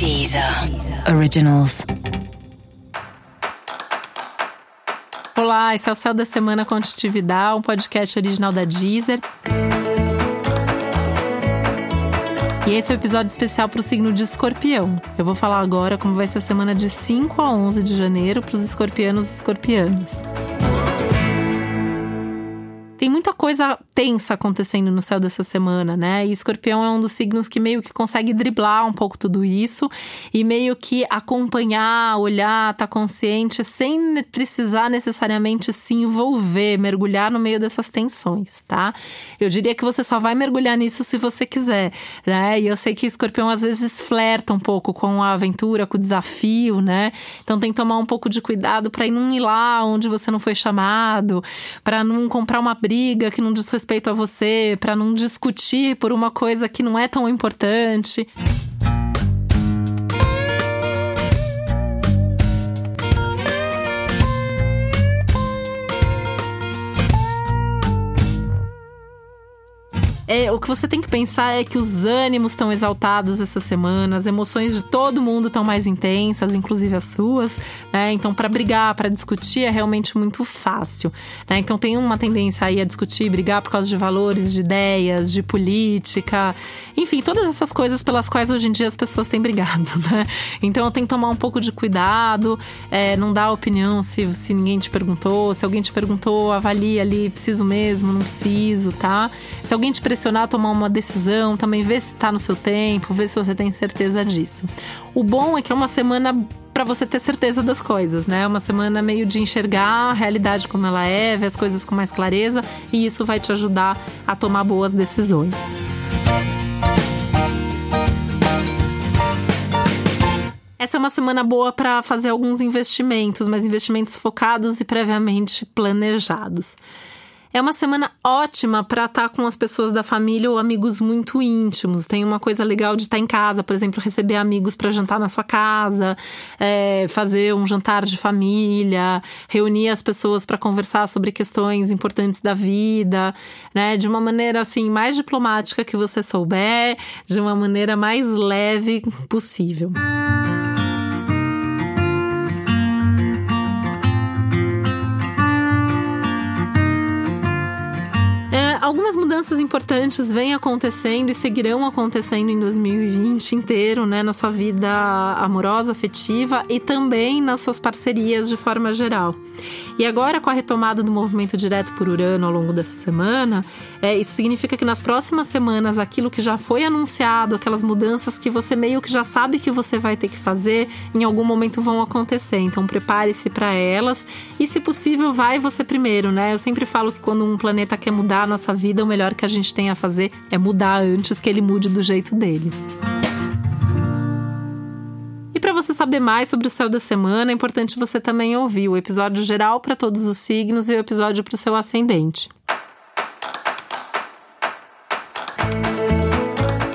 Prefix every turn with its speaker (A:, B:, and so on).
A: Deezer Originals.
B: Olá, esse é o Céu da Semana Contitividade, um podcast original da Deezer. E esse é o um episódio especial para o signo de escorpião. Eu vou falar agora como vai ser a semana de 5 a 11 de janeiro para os escorpianos e escorpianas. Muita coisa tensa acontecendo no céu dessa semana, né? E escorpião é um dos signos que meio que consegue driblar um pouco tudo isso e meio que acompanhar, olhar, tá consciente sem precisar necessariamente se envolver, mergulhar no meio dessas tensões, tá? Eu diria que você só vai mergulhar nisso se você quiser, né? E eu sei que escorpião às vezes flerta um pouco com a aventura, com o desafio, né? Então tem que tomar um pouco de cuidado para não ir lá onde você não foi chamado, para não comprar uma briga que não diz respeito a você, para não discutir por uma coisa que não é tão importante. É, o que você tem que pensar é que os ânimos estão exaltados essa semana, as emoções de todo mundo estão mais intensas, inclusive as suas, né? Então, para brigar, para discutir é realmente muito fácil, né? Então, tem uma tendência aí a discutir, brigar por causa de valores, de ideias, de política, enfim, todas essas coisas pelas quais hoje em dia as pessoas têm brigado, né? Então, tem que tomar um pouco de cuidado, é, não dar opinião se, se ninguém te perguntou, se alguém te perguntou, avalie ali, preciso mesmo, não preciso, tá? Se alguém te a tomar uma decisão, também vê se está no seu tempo, vê se você tem certeza disso. O bom é que é uma semana para você ter certeza das coisas, né? É uma semana meio de enxergar a realidade como ela é, ver as coisas com mais clareza e isso vai te ajudar a tomar boas decisões. Essa é uma semana boa para fazer alguns investimentos, mas investimentos focados e previamente planejados. É uma semana ótima para estar tá com as pessoas da família ou amigos muito íntimos. Tem uma coisa legal de estar tá em casa, por exemplo, receber amigos para jantar na sua casa, é, fazer um jantar de família, reunir as pessoas para conversar sobre questões importantes da vida, né? De uma maneira assim mais diplomática que você souber, de uma maneira mais leve possível. Algumas mudanças importantes vêm acontecendo e seguirão acontecendo em 2020 inteiro, né, na sua vida amorosa, afetiva e também nas suas parcerias de forma geral. E agora, com a retomada do movimento direto por Urano ao longo dessa semana, é, isso significa que nas próximas semanas aquilo que já foi anunciado, aquelas mudanças que você meio que já sabe que você vai ter que fazer, em algum momento vão acontecer. Então prepare-se para elas e, se possível, vai você primeiro, né? Eu sempre falo que quando um planeta quer mudar a nossa vida, o melhor que a gente tem a fazer é mudar antes que ele mude do jeito dele. E para você saber mais sobre o céu da semana, é importante você também ouvir o episódio geral para todos os signos e o episódio para o seu ascendente.